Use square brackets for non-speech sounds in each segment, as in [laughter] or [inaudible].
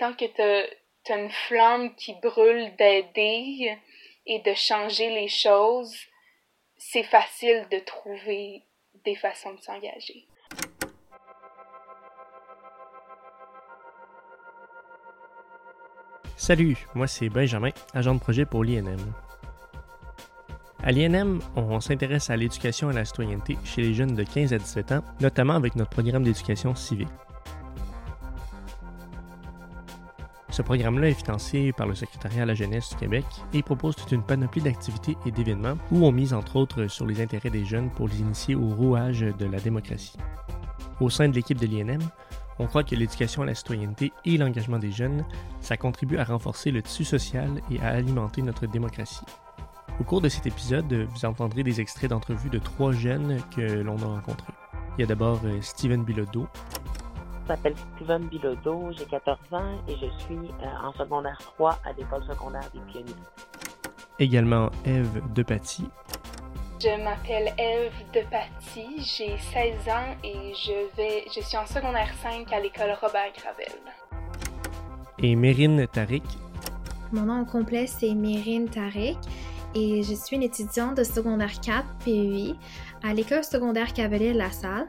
tant que tu as une flamme qui brûle d'aider et de changer les choses, c'est facile de trouver des façons de s'engager. Salut, moi c'est Benjamin, agent de projet pour l'INM. À l'INM, on s'intéresse à l'éducation et à la citoyenneté chez les jeunes de 15 à 17 ans, notamment avec notre programme d'éducation civique. Ce programme-là est financé par le secrétariat à la jeunesse du Québec et propose toute une panoplie d'activités et d'événements où on mise entre autres sur les intérêts des jeunes pour les initier au rouage de la démocratie. Au sein de l'équipe de l'INM, on croit que l'éducation à la citoyenneté et l'engagement des jeunes, ça contribue à renforcer le tissu social et à alimenter notre démocratie. Au cours de cet épisode, vous entendrez des extraits d'entrevues de trois jeunes que l'on a rencontrés. Il y a d'abord euh, Steven Bilodeau, je m'appelle Steven Bilodeau, j'ai 14 ans et je suis euh, en secondaire 3 à l'école secondaire des pionniers. Également Eve Depaty. Je m'appelle Eve Depaty, j'ai 16 ans et je, vais, je suis en secondaire 5 à l'école Robert Gravel. Et Mérine Tariq. Mon nom complet c'est Mérine Tariq et je suis une étudiante de secondaire 4 PUI à l'école secondaire Cavalier-La Salle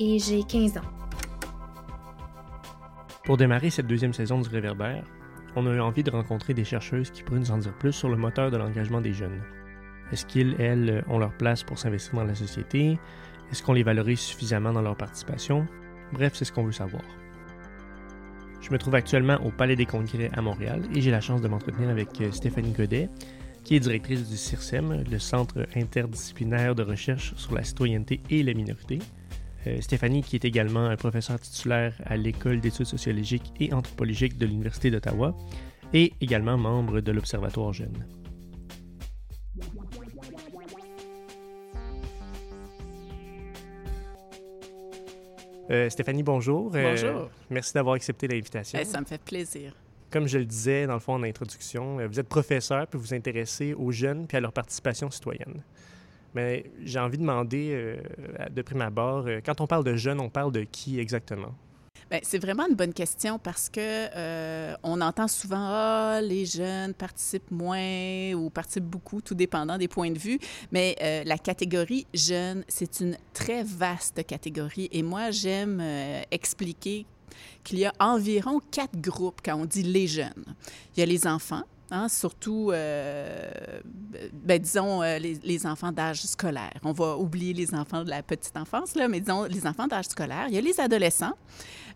et j'ai 15 ans. Pour démarrer cette deuxième saison du Réverbère, on a eu envie de rencontrer des chercheuses qui pourraient nous en dire plus sur le moteur de l'engagement des jeunes. Est-ce qu'ils, elles, ont leur place pour s'investir dans la société? Est-ce qu'on les valorise suffisamment dans leur participation? Bref, c'est ce qu'on veut savoir. Je me trouve actuellement au Palais des Congrès à Montréal et j'ai la chance de m'entretenir avec euh, Stéphanie Godet, qui est directrice du CIRSEM, le Centre interdisciplinaire de recherche sur la citoyenneté et les minorités, euh, Stéphanie, qui est également un professeur titulaire à l'École d'études sociologiques et anthropologiques de l'Université d'Ottawa, et également membre de l'Observatoire Jeune. Euh, Stéphanie, bonjour. Euh, bonjour. merci d'avoir accepté l'invitation. ça me fait plaisir. Comme je le disais dans le fond en introduction, vous êtes professeur puis vous vous intéressez aux jeunes puis à leur participation citoyenne. Mais j'ai envie de demander, euh, de prime abord, euh, quand on parle de jeunes, on parle de qui exactement? Bien, c'est vraiment une bonne question parce que euh, on entend souvent ah les jeunes participent moins ou participent beaucoup, tout dépendant des points de vue. Mais la catégorie jeune, c'est une très vaste catégorie et moi j'aime expliquer qu'il y a environ quatre groupes quand on dit les jeunes. Il y a les enfants, Hein, surtout, euh, ben, disons, euh, les, enfants d'âge scolaire. On va oublier les enfants de la petite enfance, là, mais disons les enfants d'âge scolaire. Il y a les adolescents,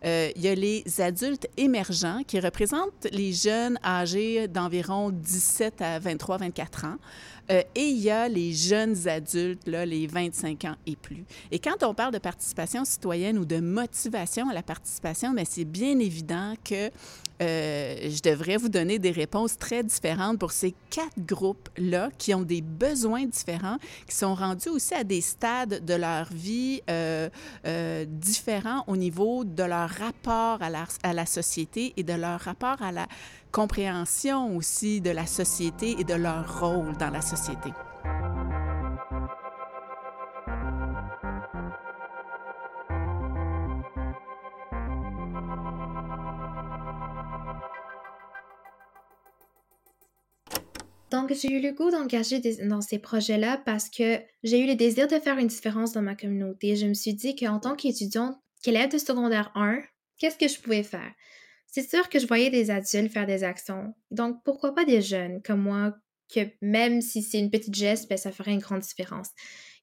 euh, il y a les adultes émergents qui représentent les jeunes âgés d'environ 17 à 23, 24 ans. Et il y a les jeunes adultes, là, les 25 ans et plus. Et quand on parle de participation citoyenne ou de motivation à la participation, mais c'est bien évident que euh, je devrais vous donner des réponses très différentes pour ces quatre groupes-là qui ont des besoins différents, qui sont rendus aussi à des stades de leur vie euh, différents au niveau de leur rapport à la société et de leur rapport à la compréhension aussi de la société et de leur rôle dans la société. J'ai eu le goût d'engager dans ces projets-là parce que j'ai eu le désir de faire une différence dans ma communauté. Je me suis dit qu'en tant qu'étudiante, qu'élève de secondaire 1, qu'est-ce que je pouvais faire? C'est sûr que je voyais des adultes faire des actions. Donc, pourquoi pas des jeunes comme moi, que même si c'est une petite geste, ben, ça ferait une grande différence.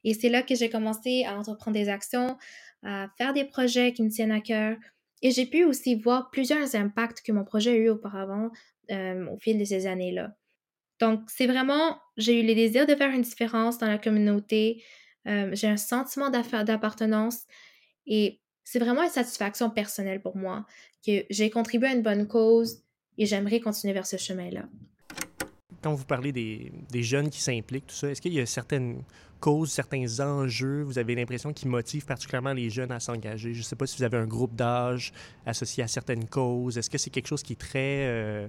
Et c'est là que j'ai commencé à entreprendre des actions, à faire des projets qui me tiennent à cœur. Et j'ai pu aussi voir plusieurs impacts que mon projet a eu auparavant euh, au fil de ces années-là. Donc, c'est vraiment, j'ai eu le désir de faire une différence dans la communauté. Euh, j'ai un sentiment d'appartenance et c'est vraiment une satisfaction personnelle pour moi que j'ai contribué à une bonne cause et j'aimerais continuer vers ce chemin-là. Quand vous parlez des, des jeunes qui s'impliquent, tout ça, est-ce qu'il y a certaines causes, certains enjeux, vous avez l'impression qui motivent particulièrement les jeunes à s'engager? Je ne sais pas si vous avez un groupe d'âge associé à certaines causes. Est-ce que c'est quelque chose qui est très... Euh,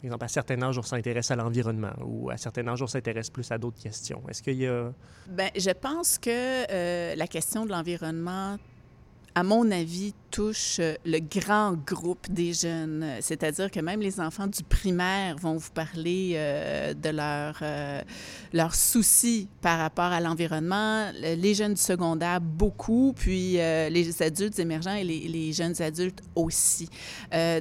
par exemple, à certains âges, on s'intéresse à l'environnement ou à certains âges, on s'intéresse plus à d'autres questions. Est-ce qu'il y a... Bien, je pense que euh, la question de l'environnement à mon avis, touche le grand groupe des jeunes, c'est-à-dire que même les enfants du primaire vont vous parler de leurs leur soucis par rapport à l'environnement, les jeunes du secondaire beaucoup, puis les adultes émergents et les, jeunes adultes aussi.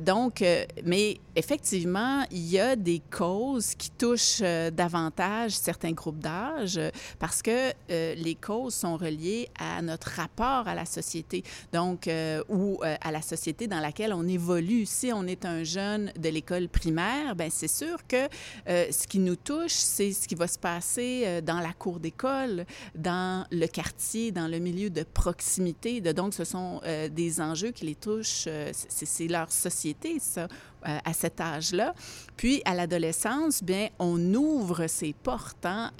donc, mais effectivement, il y a des causes qui touchent davantage certains groupes d'âge parce que les causes sont reliées à notre rapport à la société, donc, euh, ou euh, à la société dans laquelle on évolue. Si on est un jeune de l'école primaire, ben c'est sûr que euh, ce qui nous touche, c'est ce qui va se passer dans la cour d'école, dans le quartier, dans le milieu de proximité. Donc, ce sont des enjeux qui les touchent. c'est leur société, ça euh, à cet âge-là. Puis, à l'adolescence, bien, on ouvre ses portes, hein,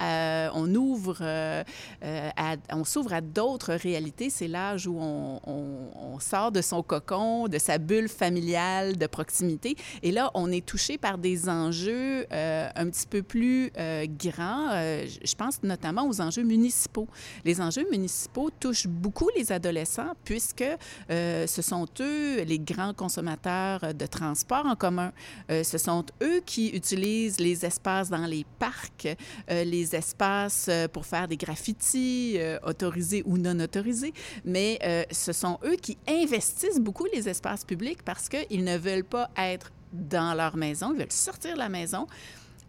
on ouvre, euh, euh, on s'ouvre à d'autres réalités. C'est l'âge où on, on, sort de son cocon, de sa bulle familiale de proximité. Et là, on est touché par des enjeux un petit peu plus grands. je pense notamment aux enjeux municipaux. Les enjeux municipaux touchent beaucoup les adolescents puisque ce sont eux les grands consommateurs de transport en commun. Euh, ce sont eux qui utilisent les espaces dans les parcs, euh, les espaces euh, pour faire des graffitis, autorisés ou non autorisés, mais ce sont eux qui investissent beaucoup les espaces publics parce qu'ils ne veulent pas être dans leur maison, ils veulent sortir de la maison.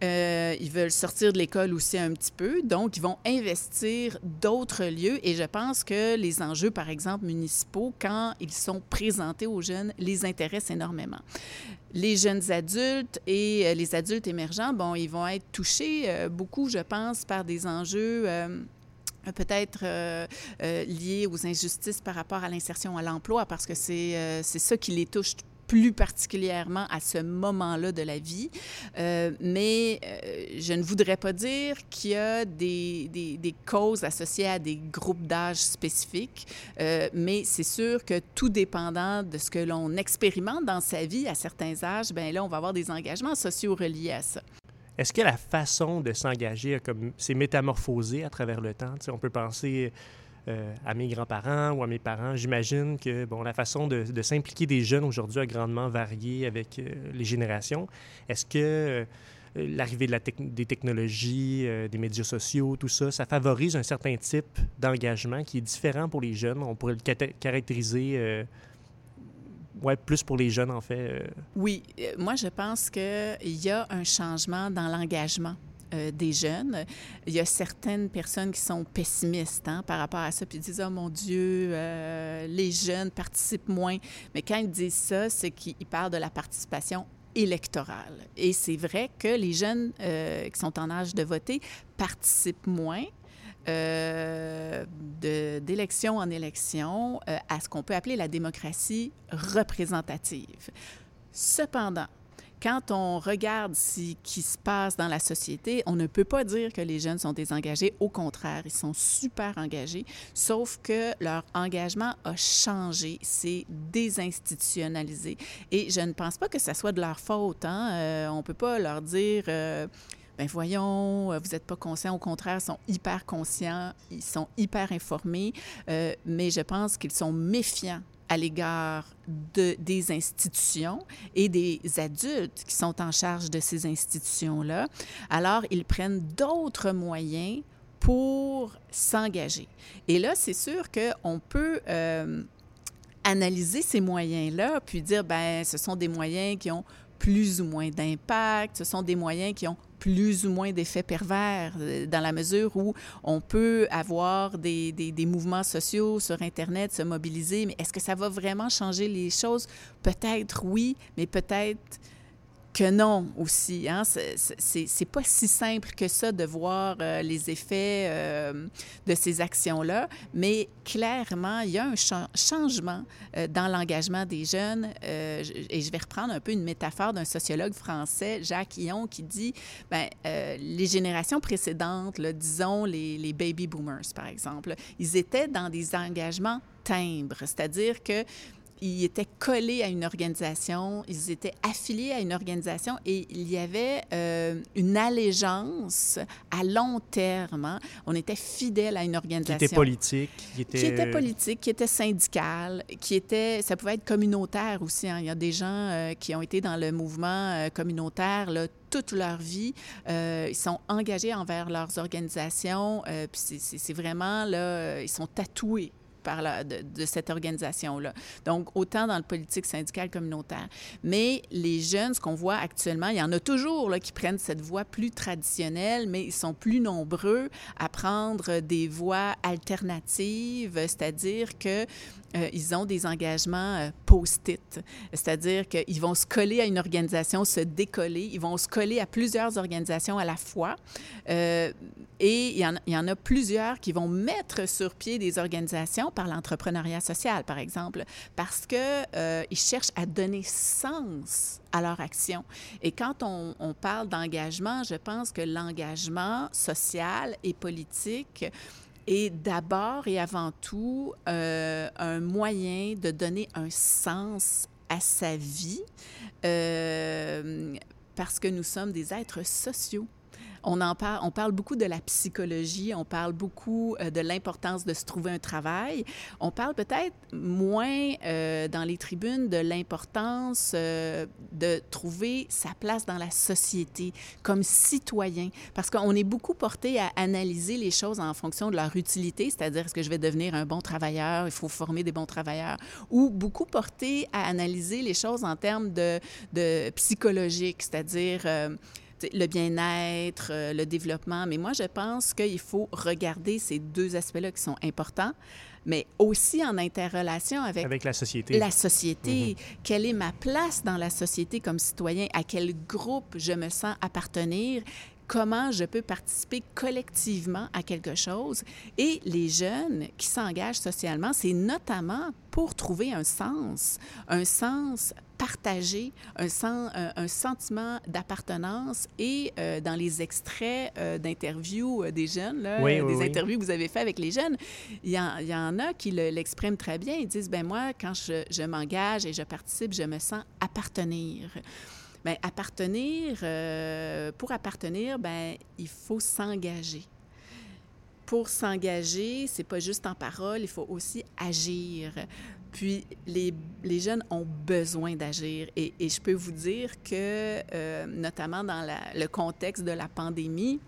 Ils veulent sortir de l'école aussi un petit peu, donc ils vont investir d'autres lieux. Et je pense que les enjeux, par exemple, municipaux, quand ils sont présentés aux jeunes, les intéressent énormément. Les jeunes adultes et euh, les adultes émergents, bon, ils vont être touchés euh, beaucoup, je pense, par des enjeux peut-être liés aux injustices par rapport à l'insertion à l'emploi, parce que c'est ça qui les touche plus particulièrement à ce moment-là de la vie. Euh, mais euh, je ne voudrais pas dire qu'il y a des, des, causes associées à des groupes d'âge spécifiques, euh, mais c'est sûr que tout dépendant de ce que l'on expérimente dans sa vie à certains âges, ben là, on va avoir des engagements sociaux reliés à ça. Est-ce que la façon de s'engager s'est métamorphosée à travers le temps? on peut penser euh, à mes grands-parents ou à mes parents. J'imagine que bon, la façon de, s'impliquer des jeunes aujourd'hui a grandement varié avec euh, les générations. Est-ce que euh, l'arrivée de la des technologies, des médias sociaux, tout ça, ça favorise un certain type d'engagement qui est différent pour les jeunes? On pourrait le caractériser ouais, plus pour les jeunes, en fait. Oui, moi, je pense qu'il y a un changement dans l'engagement euh, des jeunes. Il y a certaines personnes qui sont pessimistes hein, par rapport à ça, puis disent, oh mon Dieu, euh, les jeunes participent moins. Mais quand ils disent ça, c'est qu'ils parlent de la participation électorale. Et c'est vrai que les jeunes euh, qui sont en âge de voter participent moins, d'élection en élection à ce qu'on peut appeler la démocratie représentative. Cependant, quand on regarde ce qui se passe dans la société, on ne peut pas dire que les jeunes sont désengagés. Au contraire, ils sont super engagés, sauf que leur engagement a changé, c'est désinstitutionnalisé. Et je ne pense pas que ce soit de leur faute. Hein? Euh, on ne peut pas leur dire... Euh, ben voyons, vous n'êtes pas conscients. Au contraire, ils sont hyper conscients, ils sont hyper informés, euh, mais je pense qu'ils sont méfiants à l'égard de, des institutions et des adultes qui sont en charge de ces institutions-là, alors ils prennent d'autres moyens pour s'engager. Et là, c'est sûr qu'on peut euh, analyser ces moyens-là, puis dire, ben, ce sont des moyens qui ont plus ou moins d'impact, ce sont des moyens qui ont plus ou moins d'effets pervers euh, dans la mesure où on peut avoir des, des, des, mouvements sociaux sur Internet, se mobiliser, mais est-ce que ça va vraiment changer les choses? Peut-être oui, mais peut-être que non aussi. Hein? C'est pas si simple que ça de voir euh, les effets euh, de ces actions-là, mais clairement, il y a un changement euh, dans l'engagement des jeunes. et je vais reprendre un peu une métaphore d'un sociologue français, Jacques Hillon, qui dit, ben, les générations précédentes, disons les, les baby boomers, par exemple, ils étaient dans des engagements timbres, c'est-à-dire que ils étaient collés à une organisation, ils étaient affiliés à une organisation et il y avait euh, une allégeance à long terme. Hein. On était fidèle à une organisation. Qui était politique. Qui était... qui était politique, qui était syndicale, qui était... Ça pouvait être communautaire aussi. Hein. Il y a des gens euh, qui ont été dans le mouvement euh, communautaire là, toute leur vie. ils sont engagés envers leurs organisations. puis c'est vraiment, là, ils sont tatoués par la, de, cette organisation-là. Donc, autant dans le politique syndical communautaire. Mais les jeunes, ce qu'on voit actuellement, il y en a toujours là, qui prennent cette voie plus traditionnelle, mais ils sont plus nombreux à prendre des voies alternatives, c'est-à-dire que euh, ils ont des engagements euh, post-it, c'est-à-dire qu'ils vont se coller à une organisation, se décoller, ils vont se coller à plusieurs organisations à la fois. Euh, et il y, en, a plusieurs qui vont mettre sur pied des organisations par l'entrepreneuriat social, par exemple, parce qu'ils cherchent à donner sens à leur action. Et quand on parle d'engagement, je pense que l'engagement social et politique est d'abord et avant tout euh, un moyen de donner un sens à sa vie euh, parce que nous sommes des êtres sociaux. On, en parle, on parle beaucoup de la psychologie, on parle beaucoup euh, de l'importance de se trouver un travail. On parle peut-être moins euh, dans les tribunes de l'importance euh, de trouver sa place dans la société comme citoyen, parce qu'on est beaucoup porté à analyser les choses en fonction de leur utilité, c'est-à-dire est-ce que je vais devenir un bon travailleur, il faut former des bons travailleurs, ou beaucoup porté à analyser les choses en termes de, de c'est-à-dire le bien-être, euh, le développement. Mais moi, je pense qu'il faut regarder ces deux aspects-là qui sont importants, mais aussi en interrelation avec, avec la société. La société. Mm-hmm. Quelle est ma place dans la société comme citoyen? À quel groupe je me sens appartenir? comment je peux participer collectivement à quelque chose? Et les jeunes qui s'engagent socialement, c'est notamment pour trouver un sens, un sens partagé, un, sens, un, sentiment d'appartenance. Et euh, dans les extraits euh, d'interviews euh, des jeunes, là, des interviews que vous avez fait avec les jeunes, il y, y, en a qui l'expriment très bien. Ils disent, ben moi, quand je, je m'engage et je participe, je me sens appartenir. Bien, appartenir, euh, pour appartenir, ben, il faut s'engager. Pour s'engager, c'est pas juste en parole, il faut aussi agir. Puis les, jeunes ont besoin d'agir. Et, je peux vous dire que, euh, notamment dans le contexte de la pandémie,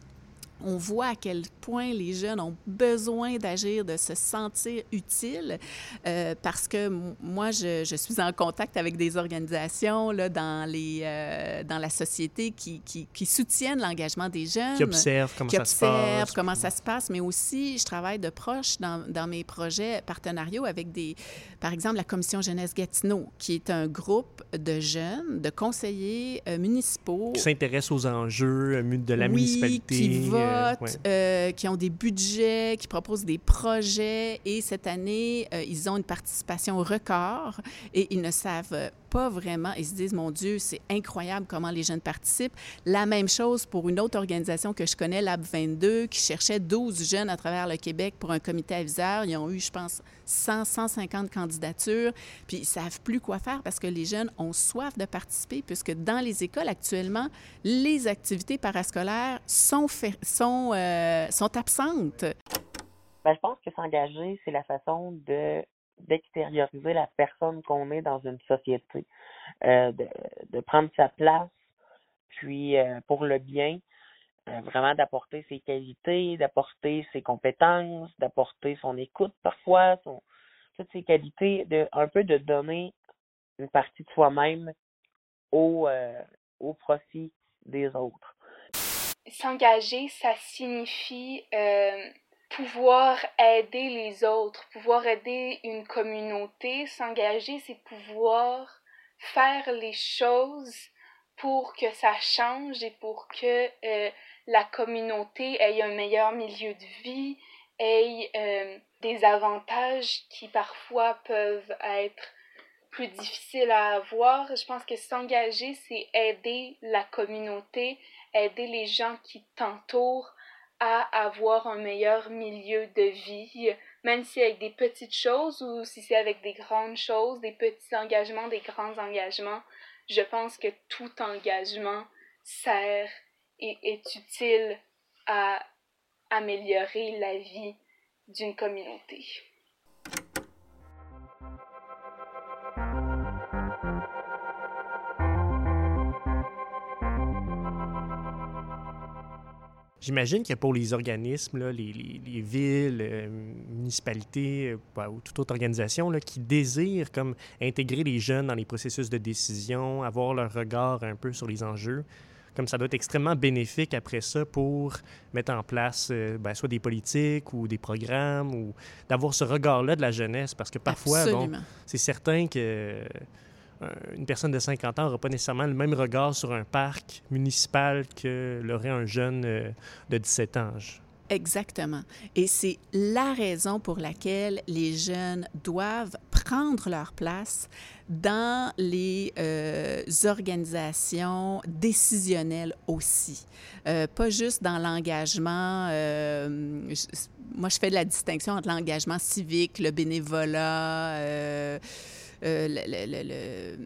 on voit à quel point les jeunes ont besoin d'agir, de se sentir utiles, euh, parce que moi, je, je, suis en contact avec des organisations là, dans, les, euh, dans la société qui, qui, qui soutiennent l'engagement des jeunes. Qui observent comment qui ça observent se passe. comment ça se passe, mais aussi, je travaille de proche dans, dans mes projets partenariaux avec des, par exemple, la Commission Jeunesse Gatineau, qui est un groupe de jeunes, de conseillers euh, municipaux. Qui s'intéressent aux enjeux de la oui, municipalité. Qui euh, qui ont des budgets, qui proposent des projets. Et cette année, euh, ils ont une participation record et ils ne savent pas vraiment. Ils se disent, mon Dieu, c'est incroyable comment les jeunes participent. La même chose pour une autre organisation que je connais, Lab 22, qui cherchait 12 jeunes à travers le Québec pour un comité aviseur. Ils ont eu, je pense, 100, 150 candidatures. Puis ils savent plus quoi faire parce que les jeunes ont soif de participer, puisque dans les écoles actuellement, les activités parascolaires sont, sont, euh, sont absentes. Bien, je pense que s'engager, c'est la façon de d'extérioriser la personne qu'on est dans une société, euh, de, de, prendre sa place, puis euh, pour le bien, euh, vraiment d'apporter ses qualités, d'apporter ses compétences, d'apporter son écoute parfois, son, toutes ses qualités, de un peu de donner une partie de soi-même au, au profit des autres. S'engager, ça signifie pouvoir aider les autres, pouvoir aider une communauté. S'engager, c'est pouvoir faire les choses pour que ça change et pour que euh, la communauté ait un meilleur milieu de vie, ait euh, des avantages qui parfois peuvent être plus difficiles à avoir. Je pense que s'engager, c'est aider la communauté, aider les gens qui t'entourent à avoir un meilleur milieu de vie même si avec des petites choses ou si c'est avec des grandes choses, des petits engagements, des grands engagements, je pense que tout engagement sert et est utile à améliorer la vie d'une communauté. J'imagine que pour les organismes, les, villes, euh, municipalités euh, ou toute autre organisation qui désirent comme intégrer les jeunes dans les processus de décision, avoir leur regard un peu sur les enjeux, comme ça doit être extrêmement bénéfique après ça pour mettre en place euh, ben, soit des politiques ou des programmes ou d'avoir ce regard-là de la jeunesse. Parce que parfois, bon, c'est certain que une personne de 50 ans n'aura pas nécessairement le même regard sur un parc municipal que l'aurait un jeune euh, de 17 ans. Exactement. Et c'est la raison pour laquelle les jeunes doivent prendre leur place dans les euh, organisations décisionnelles aussi. pas juste dans l'engagement. moi, je fais de la distinction entre l'engagement civique, le bénévolat euh, le,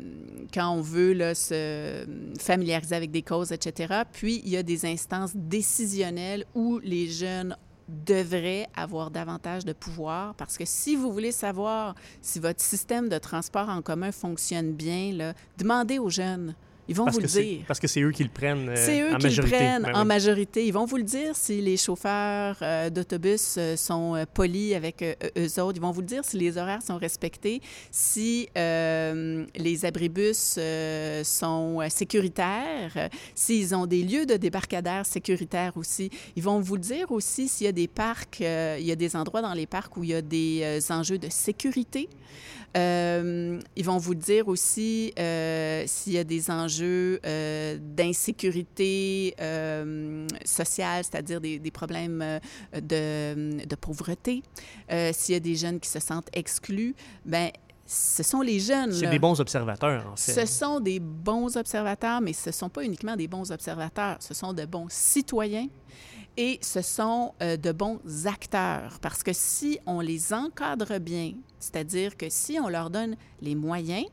quand on veut se familiariser avec des causes, etc. Puis, il y a des instances décisionnelles où les jeunes devraient avoir davantage de pouvoir parce que si vous voulez savoir si votre système de transport en commun fonctionne bien, demandez aux jeunes. Ils vont vous le dire. Parce que c'est eux qui le prennent euh, C'est eux qui le prennent ben en majorité. Ils vont vous le dire si les chauffeurs euh, d'autobus euh, sont polis avec eux autres. Ils vont vous le dire si les horaires sont respectés, si les abribus sont sécuritaires, s'ils ont des lieux de débarcadère sécuritaires aussi. Ils vont vous le dire aussi s'il y a des parcs, il y a des endroits dans les parcs où il y a des enjeux de sécurité. Euh, ils vont vous dire aussi euh, s'il y a des enjeux euh, d'insécurité sociale, c'est-à-dire des, problèmes de, de pauvreté, s'il y a des jeunes qui se sentent exclus. Ben ce sont les jeunes. C'est des bons observateurs, en fait. Ce sont des bons observateurs, mais ce ne sont pas uniquement des bons observateurs, ce sont de bons citoyens et ce sont euh, de bons acteurs parce que si on les encadre bien, c'est-à-dire que si on leur donne les moyens,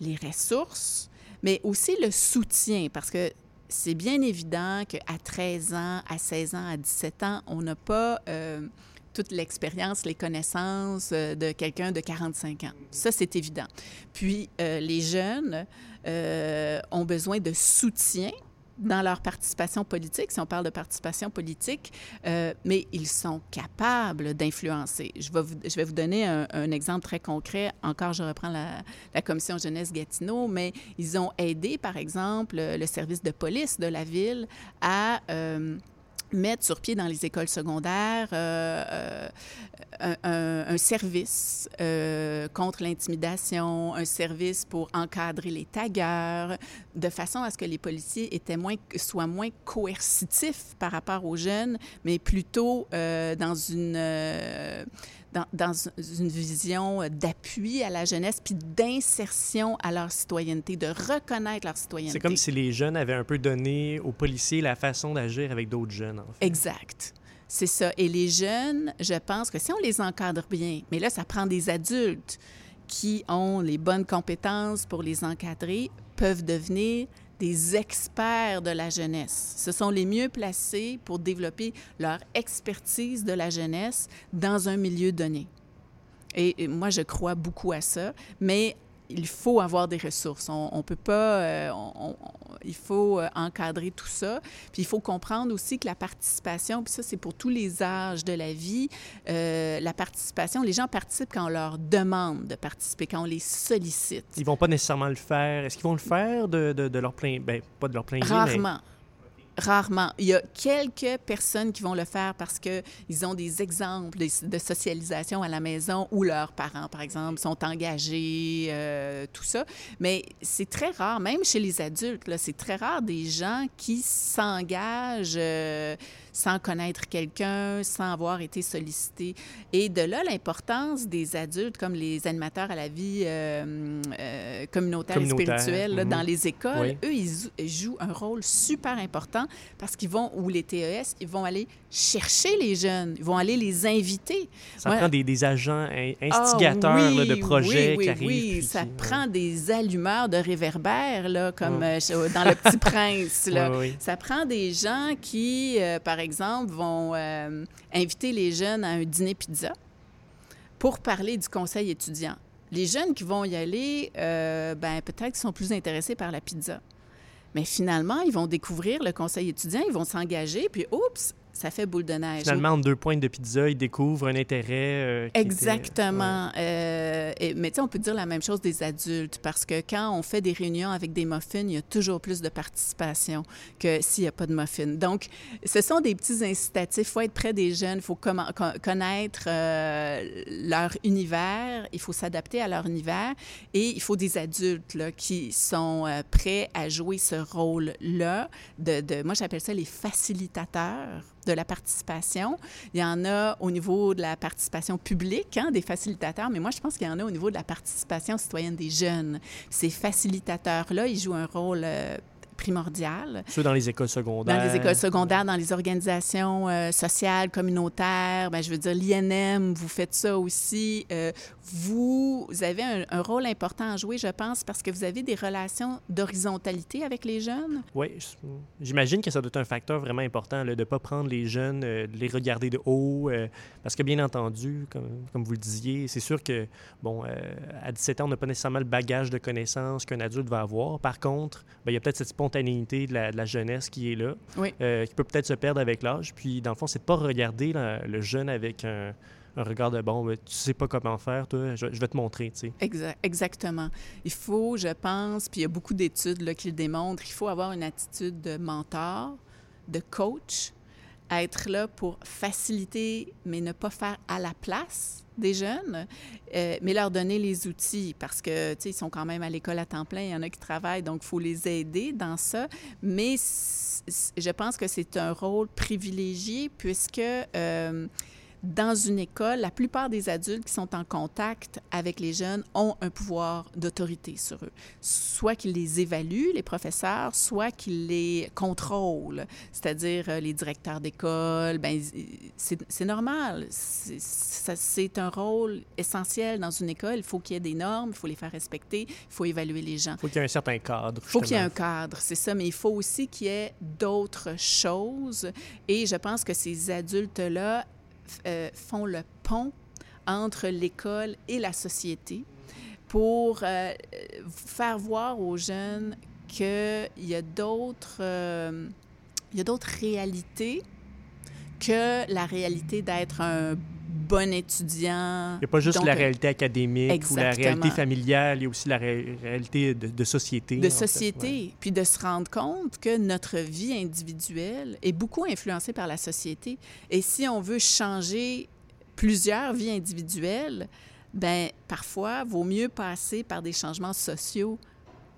les ressources, mais aussi le soutien, parce que c'est bien évident qu'à 13 ans, à 16 ans, à 17 ans, on n'a pas euh, toute l'expérience, les connaissances euh, de quelqu'un de 45 ans. Ça, c'est évident. Puis, les jeunes ont besoin de soutien dans leur participation politique, si on parle de participation politique, euh, mais ils sont capables d'influencer. Je, vais vous, donner un, exemple très concret. Encore, je reprends la, la, commission jeunesse Gatineau, mais ils ont aidé, par exemple, le service de police de la ville à... Euh, mettre sur pied dans les écoles secondaires euh, euh, un, service euh, contre l'intimidation, un service pour encadrer les taggeurs, de façon à ce que les policiers étaient moins, soient moins coercitifs par rapport aux jeunes, mais plutôt dans une dans, une vision d'appui à la jeunesse, puis d'insertion à leur citoyenneté, de reconnaître leur citoyenneté. C'est comme si les jeunes avaient un peu donné aux policiers la façon d'agir avec d'autres jeunes. En fait. Exact. C'est ça. Et les jeunes, je pense que si on les encadre bien, mais là, ça prend des adultes qui ont les bonnes compétences pour les encadrer, peuvent devenir des experts de la jeunesse. Ce sont les mieux placés pour développer leur expertise de la jeunesse dans un milieu donné. Et, moi, je crois beaucoup à ça, mais il faut avoir des ressources. On, ne peut pas, euh, il faut euh, encadrer tout ça. Puis il faut comprendre aussi que la participation, puis ça c'est pour tous les âges de la vie, euh, la participation, les gens participent quand on leur demande de participer, quand on les sollicite. Ils vont pas nécessairement le faire. Est-ce qu'ils vont le faire de, de, leur plein, ben pas de leur plein Rarement. Rarement. Il y a quelques personnes qui vont le faire parce qu'ils ont des exemples de, socialisation à la maison où leurs parents, par exemple, sont engagés, euh, tout ça. Mais c'est très rare, même chez les adultes, c'est très rare des gens qui s'engagent. Euh, sans connaître quelqu'un, sans avoir été sollicité. Et de là, l'importance des adultes comme les animateurs à la vie euh, euh, communautaire, et spirituelle là, dans mhm. les écoles. Eux, ils, jouent un rôle super important parce qu'ils vont, ou les TES, ils vont aller chercher les jeunes, ils vont aller les inviter. Ça prend des, des, agents instigateurs de projets qui arrivent. Oui, ça prend des allumeurs de réverbères, là, comme euh, dans Le Petit Prince. [laughs] Là. Ça prend des gens qui, par exemple, vont inviter les jeunes à un dîner pizza pour parler du conseil étudiant. Les jeunes qui vont y aller, euh, ben, peut-être qu'ils sont plus intéressés par la pizza. Mais finalement, ils vont découvrir le conseil étudiant, ils vont s'engager, puis oups, ça fait boule de neige. Finalement, en deux pointes de pizza, ils découvrent un intérêt. Euh, Exactement. Euh, mais tu sais, on peut dire la même chose des adultes parce que quand on fait des réunions avec des muffins, il y a toujours plus de participation que s'il n'y a pas de muffins. Donc, ce sont des petits incitatifs. Il faut être près des jeunes, il faut connaître euh, leur univers, il faut s'adapter à leur univers et il faut des adultes là, qui sont prêts à jouer ce rôle-là. De, de, moi, j'appelle ça les facilitateurs de la participation. Il y en a au niveau de la participation publique, hein, des facilitateurs, mais moi, je pense qu'il y en a au niveau de la participation citoyenne des jeunes. Ces facilitateurs-là, ils jouent un rôle euh, primordial. Ceux dans les écoles secondaires. Dans les écoles secondaires, dans les organisations euh, sociales, communautaires. Bien, je veux dire, l'INM, vous faites ça aussi. Euh, vous avez un, rôle important à jouer, je pense, parce que vous avez des relations d'horizontalité avec les jeunes. Oui, j'imagine que ça doit être un facteur vraiment important, de ne pas prendre les jeunes, euh, de les regarder de haut, parce que bien entendu, comme, comme vous le disiez, c'est sûr que, bon, à 17 ans, on n'a pas nécessairement le bagage de connaissances qu'un adulte va avoir. Par contre, bien, il y a peut-être cette spontanéité de la, jeunesse qui est là, euh, qui peut peut-être se perdre avec l'âge. Puis, dans le fond, c'est de pas regarder le jeune avec un, regard de bon, tu sais pas comment faire, toi, je, vais te montrer, tu sais. exactement. Il faut, je pense, puis il y a beaucoup d'études qui le démontrent, il faut avoir une attitude de mentor, de coach, être là pour faciliter, mais ne pas faire à la place des jeunes, euh, mais leur donner les outils parce que, tu sais, ils sont quand même à l'école à temps plein, il y en a qui travaillent, donc il faut les aider dans ça. Mais je pense que c'est un rôle privilégié puisque euh, dans une école, la plupart des adultes qui sont en contact avec les jeunes ont un pouvoir d'autorité sur eux. Soit qu'ils les évaluent, les professeurs, soit qu'ils les contrôlent, c'est-à-dire euh, les directeurs d'école. Ben, c'est normal. C'est un rôle essentiel dans une école. Il faut qu'il y ait des normes, il faut les faire respecter, il faut évaluer les gens. Il faut qu'il y ait un certain cadre. Il faut qu'il y ait un cadre, c'est ça, mais il faut aussi qu'il y ait d'autres choses. Et je pense que ces adultes-là euh, font le pont entre l'école et la société pour euh, faire voir aux jeunes qu'il y a d'autres euh, y a d'autres réalités que la réalité d'être un bon étudiant. Il n'y a pas juste la réalité académique ou la réalité familiale, il y a aussi la réalité de, société. De société, puis de se rendre compte que notre vie individuelle est beaucoup influencée par la société. Et si on veut changer plusieurs vies individuelles, ben parfois, vaut mieux passer par des changements sociaux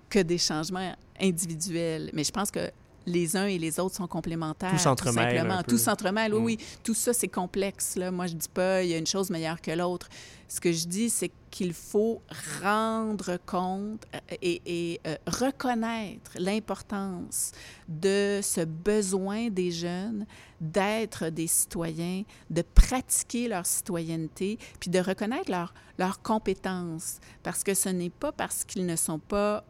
que des changements individuels. Mais je pense que les uns et les autres sont complémentaires. Tout s'entremêle. Tout s'entremêle, oui, mm. oui. Tout ça, c'est complexe. Là. Moi, je dis pas il y a une chose meilleure que l'autre. Ce que je dis, c'est qu'il faut rendre compte euh, et, euh, reconnaître l'importance de ce besoin des jeunes d'être des citoyens, de pratiquer leur citoyenneté, puis de reconnaître leurs leur compétences. Parce que ce n'est pas parce qu'ils ne sont pas,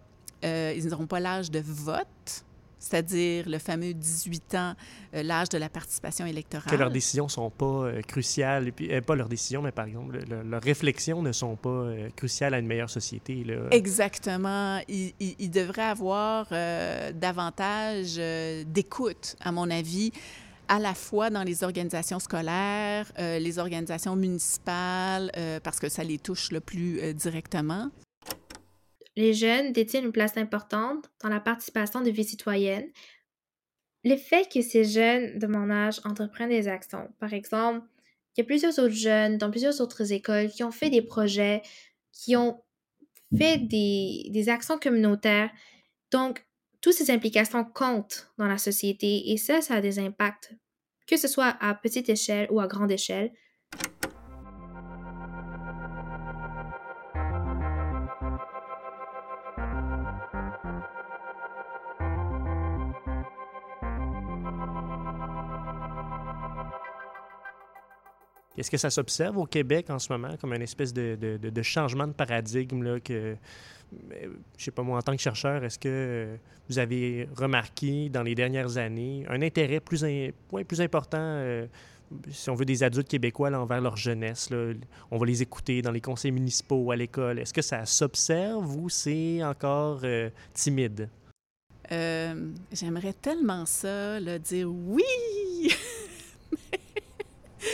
euh, ils n'auront pas l'âge de vote c'est-à-dire le fameux 18 ans, euh, l'âge de la participation électorale. Que leurs décisions ne sont pas euh, cruciales, et puis, euh, pas leurs décisions, mais par exemple, leurs réflexions ne sont pas cruciales à une meilleure société. Là. Exactement. Il, il, devrait avoir davantage d'écoute, à mon avis à la fois dans les organisations scolaires, les organisations municipales, parce que ça les touche le plus directement, les jeunes détiennent une place importante dans la participation de vie citoyenne. Le fait que ces jeunes de mon âge entreprennent des actions, par exemple, il y a plusieurs autres jeunes dans plusieurs autres écoles qui ont fait des projets, qui ont fait des, des actions communautaires. Donc, toutes ces implications comptent dans la société et ça, ça a des impacts que ce soit à petite échelle ou à grande échelle. Est-ce que ça s'observe au Québec en ce moment comme une espèce de, de, changement de paradigme là, que, je sais pas moi, en tant que chercheur, est-ce que vous avez remarqué dans les dernières années un intérêt plus, plus important, euh, si on veut, des adultes québécois envers leur jeunesse? Là, on va les écouter dans les conseils municipaux, à l'école. Est-ce que ça s'observe ou c'est encore euh, timide? Euh, j'aimerais tellement ça, dire oui! [laughs]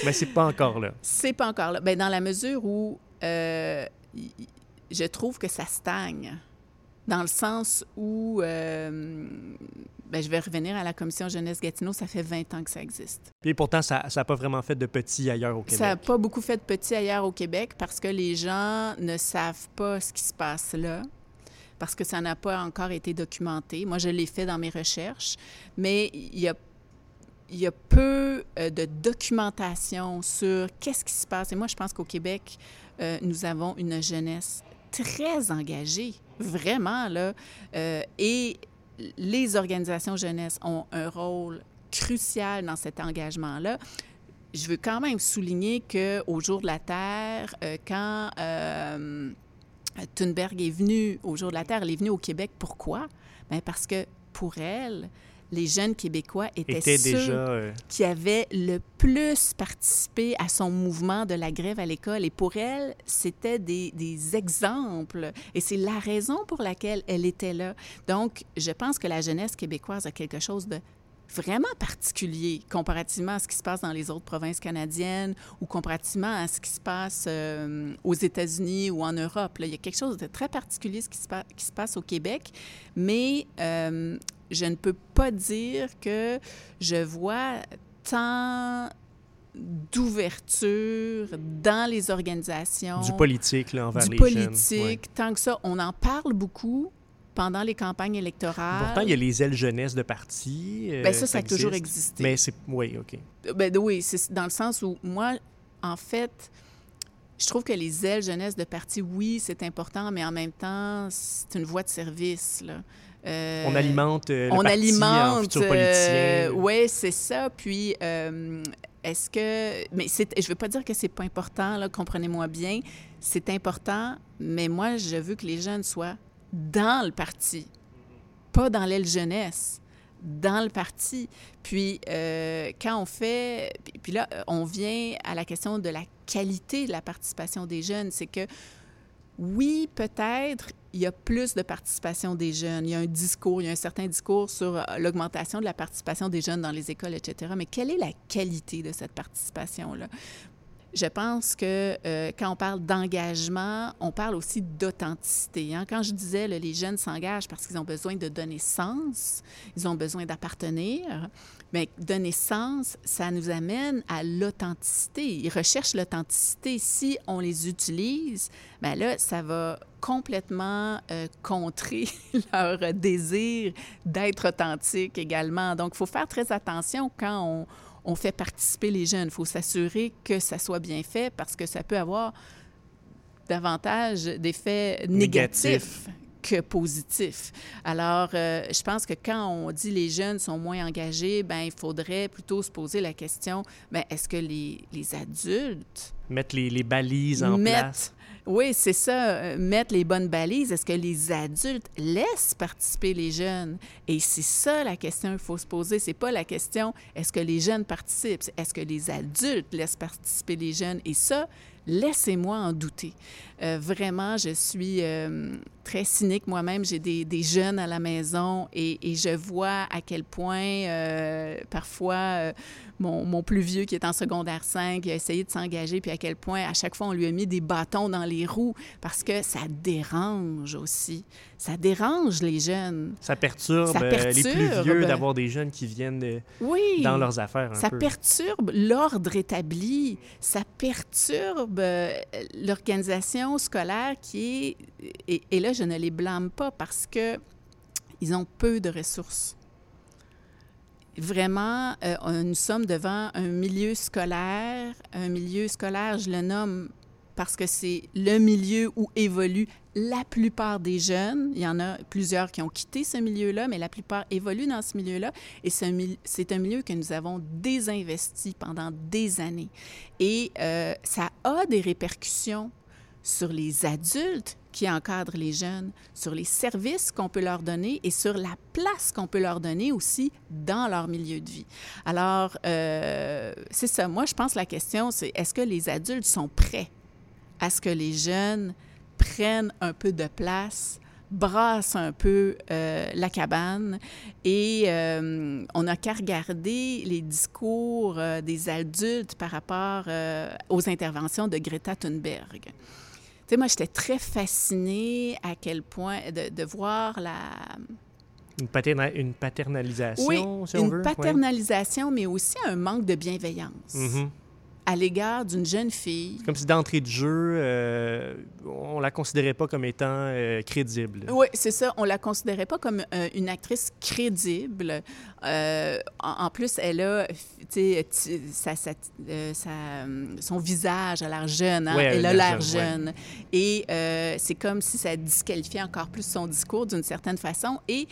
Mais c'est pas encore là. C'est pas encore là. Bien, dans la mesure où euh, je trouve que ça stagne. Dans le sens où, euh, ben, je vais revenir à la commission jeunesse Gatineau, ça fait 20 ans que ça existe. Et pourtant, ça n'a pas vraiment fait de petit ailleurs au Québec. Ça n'a pas beaucoup fait de petit ailleurs au Québec parce que les gens ne savent pas ce qui se passe là parce que ça n'a pas encore été documenté. Moi, je l'ai fait dans mes recherches, mais il y a il y a peu euh, de documentation sur qu'est-ce qui se passe. Et moi, je pense qu'au Québec, euh, nous avons une jeunesse très engagée, vraiment, là. Euh, et les organisations jeunesse ont un rôle crucial dans cet engagement-là. Je veux quand même souligner qu'au Jour de la Terre, quand Thunberg est venue au Jour de la Terre, elle est venue au Québec. Pourquoi? Bien parce que pour elle, les jeunes Québécois étaient, ceux déjà, euh, qui avaient le plus participé à son mouvement de la grève à l'école. Et pour elle, c'était des, des, exemples. Et c'est la raison pour laquelle elle était là. Donc, je pense que la jeunesse québécoise a quelque chose de vraiment particulier comparativement à ce qui se passe dans les autres provinces canadiennes ou comparativement à ce qui se passe euh, aux États-Unis ou en Europe. Là, il y a quelque chose de très particulier ce qui, se, qui se passe au Québec, mais euh, je ne peux pas dire que je vois tant d'ouverture dans les organisations. Du politique, là, envers du les politique, tant que ça. On en parle beaucoup pendant les campagnes électorales. Pourtant, il y a les ailes jeunesse de parti. Euh, Bien, ça, ça, a toujours existé. Mais c'est... Oui, OK. Ben, oui, c'est dans le sens où moi, en fait, je trouve que les ailes jeunesse de parti, oui, c'est important, mais en même temps, c'est une voie de service, là. Euh, on alimente euh, le on parti alimente, euh, oui, c'est ça. Puis, est-ce que... Mais je ne veux pas dire que c'est pas important, comprenez-moi bien. C'est important, mais moi, je veux que les jeunes soient dans le parti, pas dans l'aile jeunesse dans le parti. Puis, quand on fait... Puis là, on vient à la question de la qualité de la participation des jeunes. C'est que, oui, peut-être, il y a plus de participation des jeunes. Il y a un discours, il y a un certain discours sur euh, l'augmentation de la participation des jeunes dans les écoles, etc. Mais quelle est la qualité de cette participation-là? Je pense que euh, quand on parle d'engagement, on parle aussi d'authenticité. Hein. Quand je disais les jeunes s'engagent parce qu'ils ont besoin de donner sens, ils ont besoin d'appartenir, mais donner sens, ça nous amène à l'authenticité. Ils recherchent l'authenticité. Si on les utilise, bien là, ça va complètement euh, contrer [laughs] leur désir d'être authentique également. Donc, il faut faire très attention quand on on fait participer les jeunes. Il faut s'assurer que ça soit bien fait parce que ça peut avoir davantage d'effets négatifs que positifs. Alors, euh, je pense que quand on dit les jeunes sont moins engagés, ben il faudrait plutôt se poser la question, ben est-ce que les, les adultes... Mettre les, les balises en place? Oui, c'est ça, euh, mettre les bonnes balises. Est-ce que les adultes laissent participer les jeunes? Et c'est ça la question qu'il faut se poser. C'est pas la question est-ce que les jeunes participent, est-ce que les adultes laissent participer les jeunes? Et ça, laissez-moi en douter. Euh, vraiment, je suis euh, très cynique moi-même. J'ai des, des, jeunes à la maison et, et, je vois à quel point parfois mon, plus vieux qui est en secondaire 5, il a essayé de s'engager, puis à quel point à chaque fois on lui a mis des bâtons dans les roues parce que ça dérange aussi. Ça dérange les jeunes. Ça perturbe, euh, les plus vieux d'avoir des jeunes qui viennent dans leurs affaires. ça perturbe l'ordre établi. Ça perturbe euh, scolaire qui est. Et, là, je ne les blâme pas parce que ils ont peu de ressources vraiment, euh, nous sommes devant un milieu scolaire. Un milieu scolaire, je le nomme parce que c'est le milieu où évoluent la plupart des jeunes. Il y en a plusieurs qui ont quitté ce milieu-là, mais la plupart évoluent dans ce milieu-là. Et c'est un milieu que nous avons désinvesti pendant des années. Et euh, ça a des répercussions sur les adultes qui encadrent les jeunes, sur les services qu'on peut leur donner et sur la place qu'on peut leur donner aussi dans leur milieu de vie. Alors, euh, c'est ça. Moi, je pense que la question, c'est est-ce que les adultes sont prêts à ce que les jeunes prennent un peu de place, brassent un peu euh, la cabane et euh, on n'a qu'à regarder les discours des adultes par rapport aux interventions de Greta Thunberg. Tu sais, moi, j'étais très fascinée à quel point de, voir la... Une, une paternalisation, oui, si on une paternalisation, mais aussi un manque de bienveillance. Mm-hmm à l'égard d'une jeune fille. Comme si d'entrée de jeu, euh, on la considérait pas comme étant euh, crédible. Oui, c'est ça. On la considérait pas comme euh, une actrice crédible. En, plus, elle a, tu sais, son visage a l'air jeune. Hein? elle a l'air jeune. Et c'est comme si ça disqualifiait encore plus son discours d'une certaine façon. Et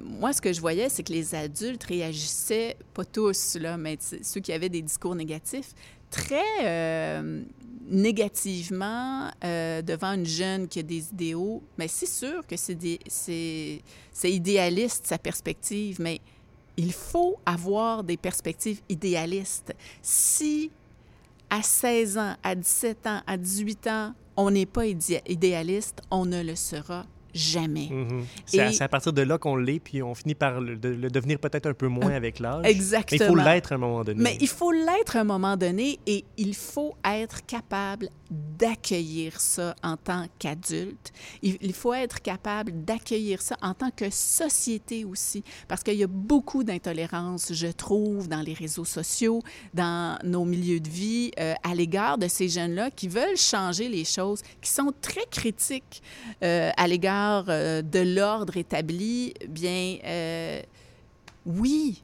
moi, ce que je voyais, c'est que les adultes réagissaient, pas tous, là, mais ceux qui avaient des discours négatifs, très euh, négativement euh, devant une jeune qui a des idéaux, mais c'est sûr que c'est idéaliste, sa perspective, mais il faut avoir des perspectives idéalistes. Si à 16 ans, à 17 ans, à 18 ans, on n'est pas idéaliste, on ne le sera jamais. Mhm. C'est à, partir de là qu'on l'est, puis on finit par le, devenir peut-être un peu moins euh, avec l'âge. Exactement. Mais il faut l'être à un moment donné. Mais il faut l'être à un moment donné et il faut être capable d'accueillir ça en tant qu'adulte. Il, faut être capable d'accueillir ça en tant que société aussi, parce qu'il y a beaucoup d'intolérance, je trouve, dans les réseaux sociaux, dans nos milieux de vie, euh, à l'égard de ces jeunes-là qui veulent changer les choses, qui sont très critiques euh, à l'égard euh, de l'ordre établi. Bien, oui,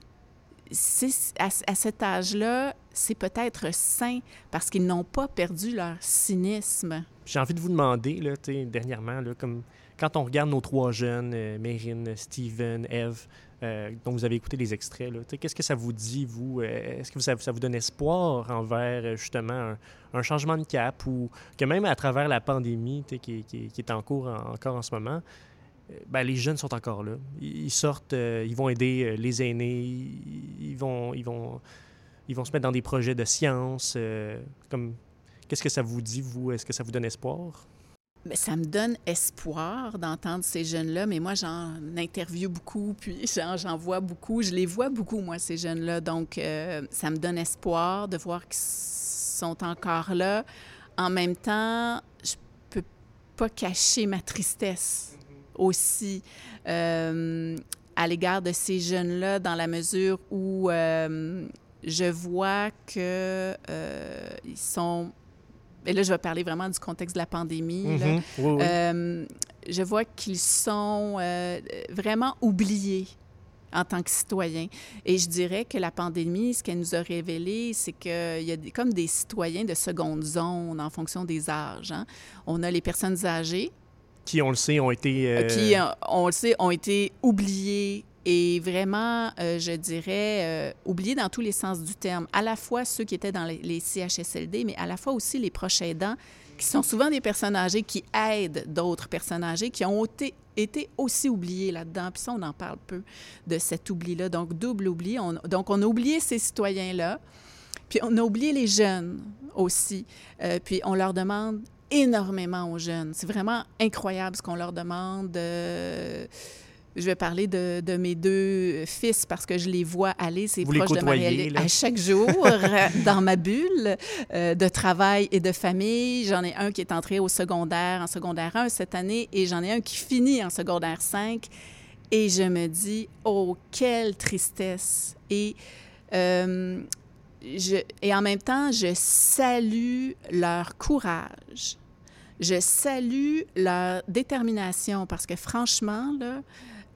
à, cet âge-là, c'est peut-être sain parce qu'ils n'ont pas perdu leur cynisme. J'ai envie de vous demander, dernièrement, quand on regarde nos trois jeunes, euh, Mérine, Steven, Eve, euh, dont vous avez écouté les extraits, qu'est-ce que ça vous dit, vous? Euh, est-ce que ça, vous donne espoir envers, justement, un, changement de cap ou que même à travers la pandémie qui, est en cours encore en ce moment, ben, les jeunes sont encore là. Ils sortent, ils vont aider les aînés, ils vont, ils vont ils vont se mettre dans des projets de science. Euh, qu'est-ce que ça vous dit, vous? Est-ce que ça vous donne espoir? Mais ça me donne espoir d'entendre ces jeunes-là, mais moi, j'en interviewe beaucoup, puis [laughs] j'en vois beaucoup, je les vois beaucoup, moi, ces jeunes-là. Donc, euh, ça me donne espoir de voir qu'ils sont encore là. En même temps, je peux pas cacher ma tristesse aussi euh, à l'égard de ces jeunes-là, dans la mesure où je vois que euh, ils sont. Et là, je vais parler vraiment du contexte de la pandémie. Euh, je vois qu'ils sont euh, vraiment oubliés en tant que citoyens. Et je dirais que la pandémie, ce qu'elle nous a révélé, c'est qu'il y a des, comme des citoyens de seconde zone en fonction des âges. Hein. On a les personnes âgées. Qui, on le sait, ont été... Qui, on le sait, ont été oubliées, et vraiment, euh, je dirais, euh, oublier dans tous les sens du terme, à la fois ceux qui étaient dans les, CHSLD, mais à la fois aussi les proches aidants, qui sont souvent des personnes âgées qui aident d'autres personnes âgées qui ont été, aussi oubliés là-dedans. Puis ça, on en parle peu de cet oubli-là. Donc, double oubli. donc, on a oublié ces citoyens-là. Puis on a oublié les jeunes aussi. Euh, puis on leur demande énormément aux jeunes. C'est vraiment incroyable ce qu'on leur demande. Je vais parler de, de, mes deux fils parce que je les vois aller, c'est proche de Marie à chaque jour [laughs] dans ma bulle euh, de travail et de famille. J'en ai un qui est entré au secondaire, en secondaire 1 cette année, et j'en ai un qui finit en secondaire 5. Et je me dis, oh, quelle tristesse! Et, euh, je, et en même temps, je salue leur courage. Je salue leur détermination parce que franchement, là,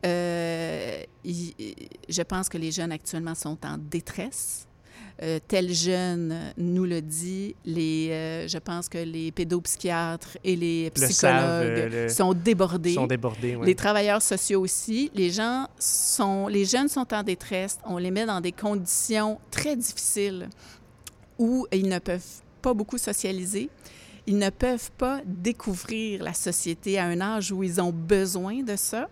euh, je je pense que les jeunes actuellement sont en détresse. Euh, tel jeune nous le dit, les, euh, je pense que les pédopsychiatres et les psychologues sont débordés. Sont débordés Les travailleurs sociaux aussi. Les gens sont, les jeunes sont en détresse. On les met dans des conditions très difficiles où ils ne peuvent pas beaucoup socialiser. Ils ne peuvent pas découvrir la société à un âge où ils ont besoin de ça.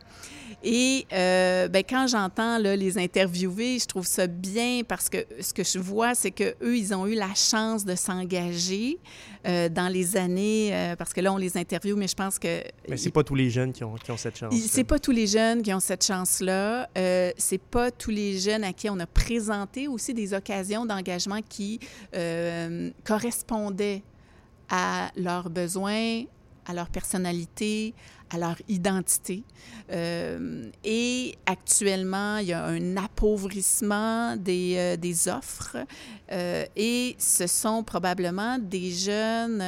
Et euh, ben, quand j'entends les interviewer, je trouve ça bien parce que ce que je vois, c'est qu'eux, ils ont eu la chance de s'engager euh, dans les années, euh, parce que là, on les interviewe, mais je pense que... Mais c'est pas tous les jeunes qui ont, qui ont cette chance. C'est pas tous les jeunes qui ont cette chance-là. C'est pas tous les jeunes à qui on a présenté aussi des occasions d'engagement qui correspondaient à leurs besoins, à leur personnalité, à leur identité. Euh, et actuellement, il y a un appauvrissement des, euh, des offres euh, et ce sont probablement des jeunes,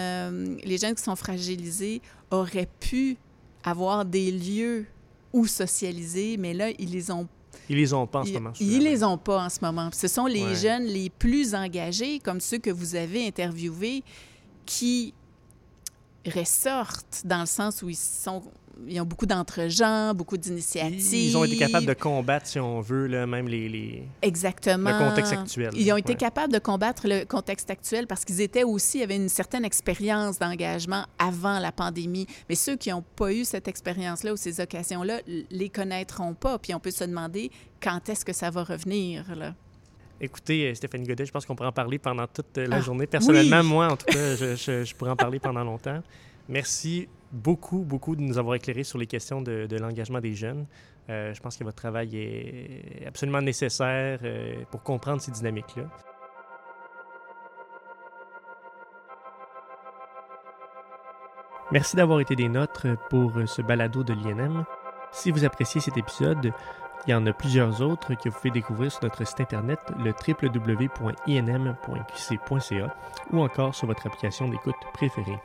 les jeunes qui sont fragilisés auraient pu avoir des lieux où socialiser, mais là, ils les ont ils les ont pas en ce moment. Ils, ils les ont pas en ce moment. Ce sont les jeunes les plus engagés, comme ceux que vous avez interviewés, qui ressortent dans le sens où ils sont ils ont beaucoup d'entre-gens, beaucoup d'initiatives. Ils ont été capables de combattre, si on veut, là, même les, les, Exactement. le contexte actuel. Ils ont été capables de combattre le contexte actuel parce qu'ils étaient aussi, avaient une certaine expérience d'engagement avant la pandémie. Mais ceux qui n'ont pas eu cette expérience-là ou ces occasions-là, les connaîtront pas. Puis on peut se demander quand est-ce que ça va revenir. Là. Écoutez, euh, Stéphanie Godet, je pense qu'on pourrait en parler pendant toute euh, la ah, journée. Personnellement, moi, en tout cas, [laughs] je, je, pourrais en parler pendant longtemps. Merci beaucoup, beaucoup de nous avoir éclairé sur les questions de, l'engagement des jeunes. Euh, je pense que votre travail est absolument nécessaire pour comprendre ces dynamiques-là. Merci d'avoir été des nôtres pour ce balado de l'INM. Si vous appréciez cet épisode, il y en a plusieurs autres que vous pouvez découvrir sur notre site internet, le www.inm.qc.ca ou encore sur votre application d'écoute préférée.